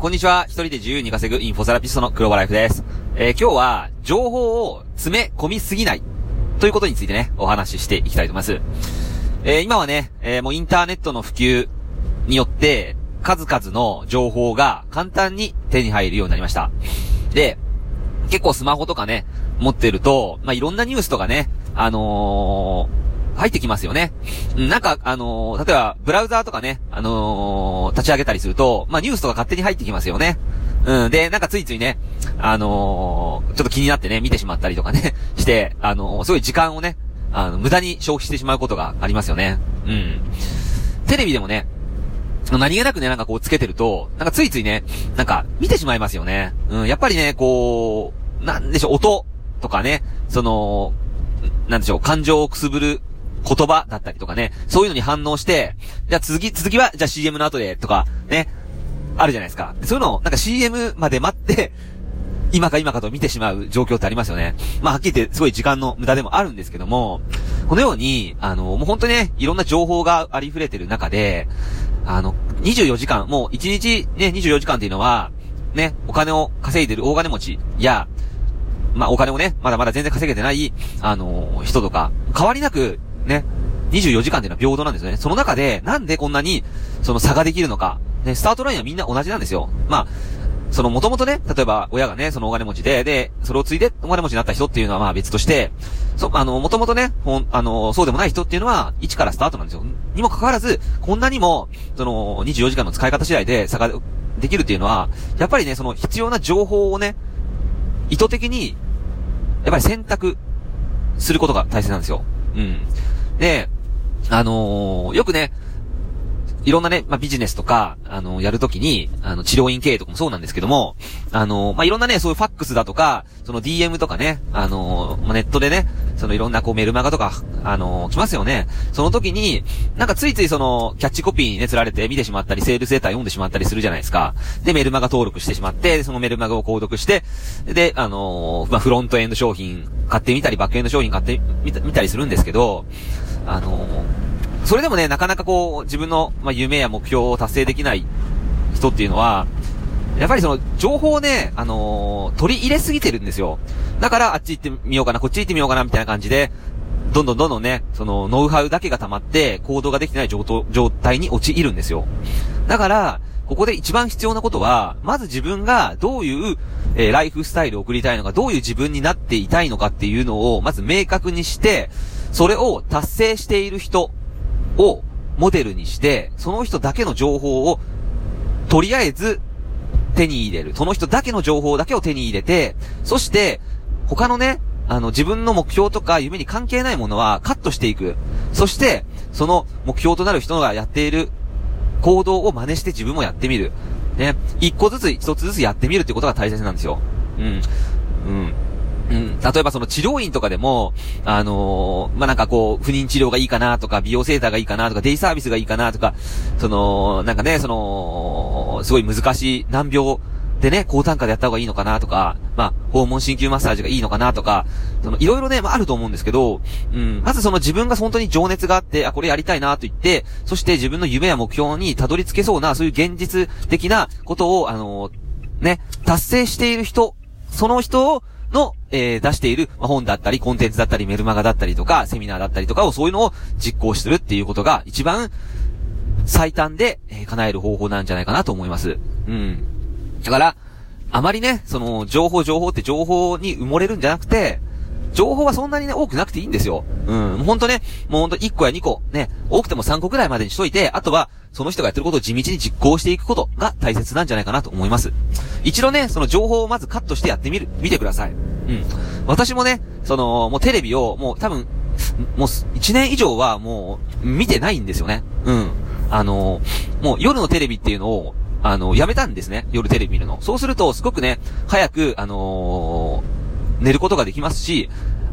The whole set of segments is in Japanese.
こんにちは。一人で自由に稼ぐインフォセラピストの黒場ライフです。えー、今日は、情報を詰め込みすぎない。ということについてね、お話ししていきたいと思います。えー、今はね、えー、もうインターネットの普及によって、数々の情報が簡単に手に入るようになりました。で、結構スマホとかね、持ってると、まあ、いろんなニュースとかね、あのー、入ってきますよね。なんか、あのー、例えば、ブラウザーとかね、あのー、立ち上げたりすると、まあ、ニュースとか勝手に入ってきますよね。うん。で、なんかついついね、あのちょっと気になってね、見てしまったりとかね、して、あのすごい時間をね、あの、無駄に消費してしまうことがありますよね。うん。テレビでもね、何気なくね、なんかこうつけてると、なんかついついね、なんか見てしまいますよね。うん、やっぱりね、こう、なんでしょう、音とかね、その、なんでしょう、感情をくすぶる言葉だったりとかね、そういうのに反応して、じゃあ続き、続きは、じゃあ CM の後で、とか、ね、あるじゃないですか。そういうのを、なんか CM まで待って、今か今かと見てしまう状況ってありますよね。まあ、はっきり言って、すごい時間の無駄でもあるんですけども、このように、あの、もう本当にね、いろんな情報がありふれてる中で、あの、24時間、もう1日ね、24時間っていうのは、ね、お金を稼いでる大金持ちや、まあ、お金をね、まだまだ全然稼げてない、あの、人とか、変わりなく、ね、24時間っていうのは平等なんですよね。その中で、なんでこんなに、その差ができるのか。ね、スタートラインはみんな同じなんですよ。まあ、その、もともとね、例えば、親がね、そのお金持ちで、で、それを継いでお金持ちになった人っていうのはまあ別として、そ、あの、もともとね、ほん、あの、そうでもない人っていうのは、1からスタートなんですよ。にもかかわらず、こんなにも、その、24時間の使い方次第で差ができるっていうのは、やっぱりね、その必要な情報をね、意図的に、やっぱり選択することが大切なんですよ。うん。で、あのー、よくね、いろんなね、まあ、ビジネスとか、あの、やるときに、あの、治療院経営とかもそうなんですけども、あの、まあ、いろんなね、そういうファックスだとか、その DM とかね、あの、まあ、ネットでね、そのいろんなこうメルマガとか、あの、来ますよね。その時に、なんかついついその、キャッチコピーにね、釣られて見てしまったり、セールスレター読んでしまったりするじゃないですか。で、メルマガ登録してしまって、そのメルマガを購読して、で、あの、まあ、フロントエンド商品買ってみたり、バックエンド商品買ってみたみたりするんですけど、あの、それでもね、なかなかこう、自分の、まあ、夢や目標を達成できない人っていうのは、やっぱりその、情報をね、あのー、取り入れすぎてるんですよ。だから、あっち行ってみようかな、こっち行ってみようかな、みたいな感じで、どんどんどんどんね、その、ノウハウだけが溜まって、行動ができてない状態に陥るんですよ。だから、ここで一番必要なことは、まず自分がどういう、えー、ライフスタイルを送りたいのか、どういう自分になっていたいのかっていうのを、まず明確にして、それを達成している人をモデルにして、その人だけの情報を、とりあえず手に入れる。その人だけの情報だけを手に入れて、そして、他のね、あの、自分の目標とか夢に関係ないものはカットしていく。そして、その目標となる人がやっている行動を真似して自分もやってみる。ね。一個ずつ、一つずつやってみるってことが大切なんですよ。うん。うん。うん、例えばその治療院とかでも、あのー、まあ、なんかこう、不妊治療がいいかなとか、美容セーターがいいかなとか、デイサービスがいいかなとか、その、なんかね、その、すごい難しい難病でね、高単価でやった方がいいのかなとか、まあ、訪問鍼灸マッサージがいいのかなとか、その、いろいろね、まあ、あると思うんですけど、うん、まずその自分が本当に情熱があって、あ、これやりたいなと言って、そして自分の夢や目標にたどり着けそうな、そういう現実的なことを、あのー、ね、達成している人、その人を、の、えー、出している、まあ、本だったり、コンテンツだったり、メルマガだったりとか、セミナーだったりとかを、そういうのを実行するっていうことが、一番、最短で、えー、叶える方法なんじゃないかなと思います。うん。だから、あまりね、その、情報情報って情報に埋もれるんじゃなくて、情報はそんなにね、多くなくていいんですよ。うん。ほんとね、もうほんと1個や2個、ね、多くても3個くらいまでにしといて、あとは、その人がやってることを地道に実行していくことが大切なんじゃないかなと思います。一度ね、その情報をまずカットしてやってみる、見てください。うん。私もね、その、もうテレビを、もう多分、もう1年以上はもう、見てないんですよね。うん。あのもう夜のテレビっていうのを、あのやめたんですね。夜テレビ見るの。そうすると、すごくね、早く、あのー、寝ることができますし、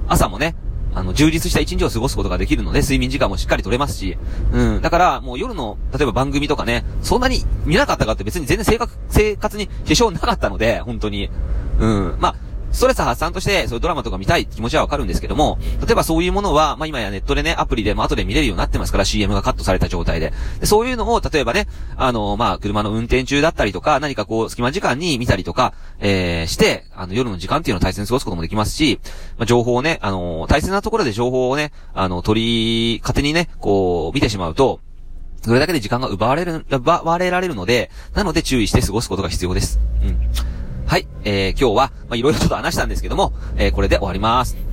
朝もね、あの、充実した一日を過ごすことができるので、睡眠時間もしっかり取れますし、うん。だから、もう夜の、例えば番組とかね、そんなに見なかったかって別に全然生活、生活に支障なかったので、本当に。うん。まあ、ストレス発散として、そういうドラマとか見たい気持ちはわかるんですけども、例えばそういうものは、まあ今やネットでね、アプリでも後で見れるようになってますから、CM がカットされた状態で。でそういうのを、例えばね、あの、まあ車の運転中だったりとか、何かこう、隙間時間に見たりとか、えー、して、あの、夜の時間っていうのを大切に過ごすこともできますし、まあ情報をね、あの、大切なところで情報をね、あの、取り、勝手にね、こう、見てしまうと、それだけで時間が奪われる、奪われられるので、なので注意して過ごすことが必要です。うん。はい、えー、今日は、まあ、いろいろちょっと話したんですけども、えー、これで終わります。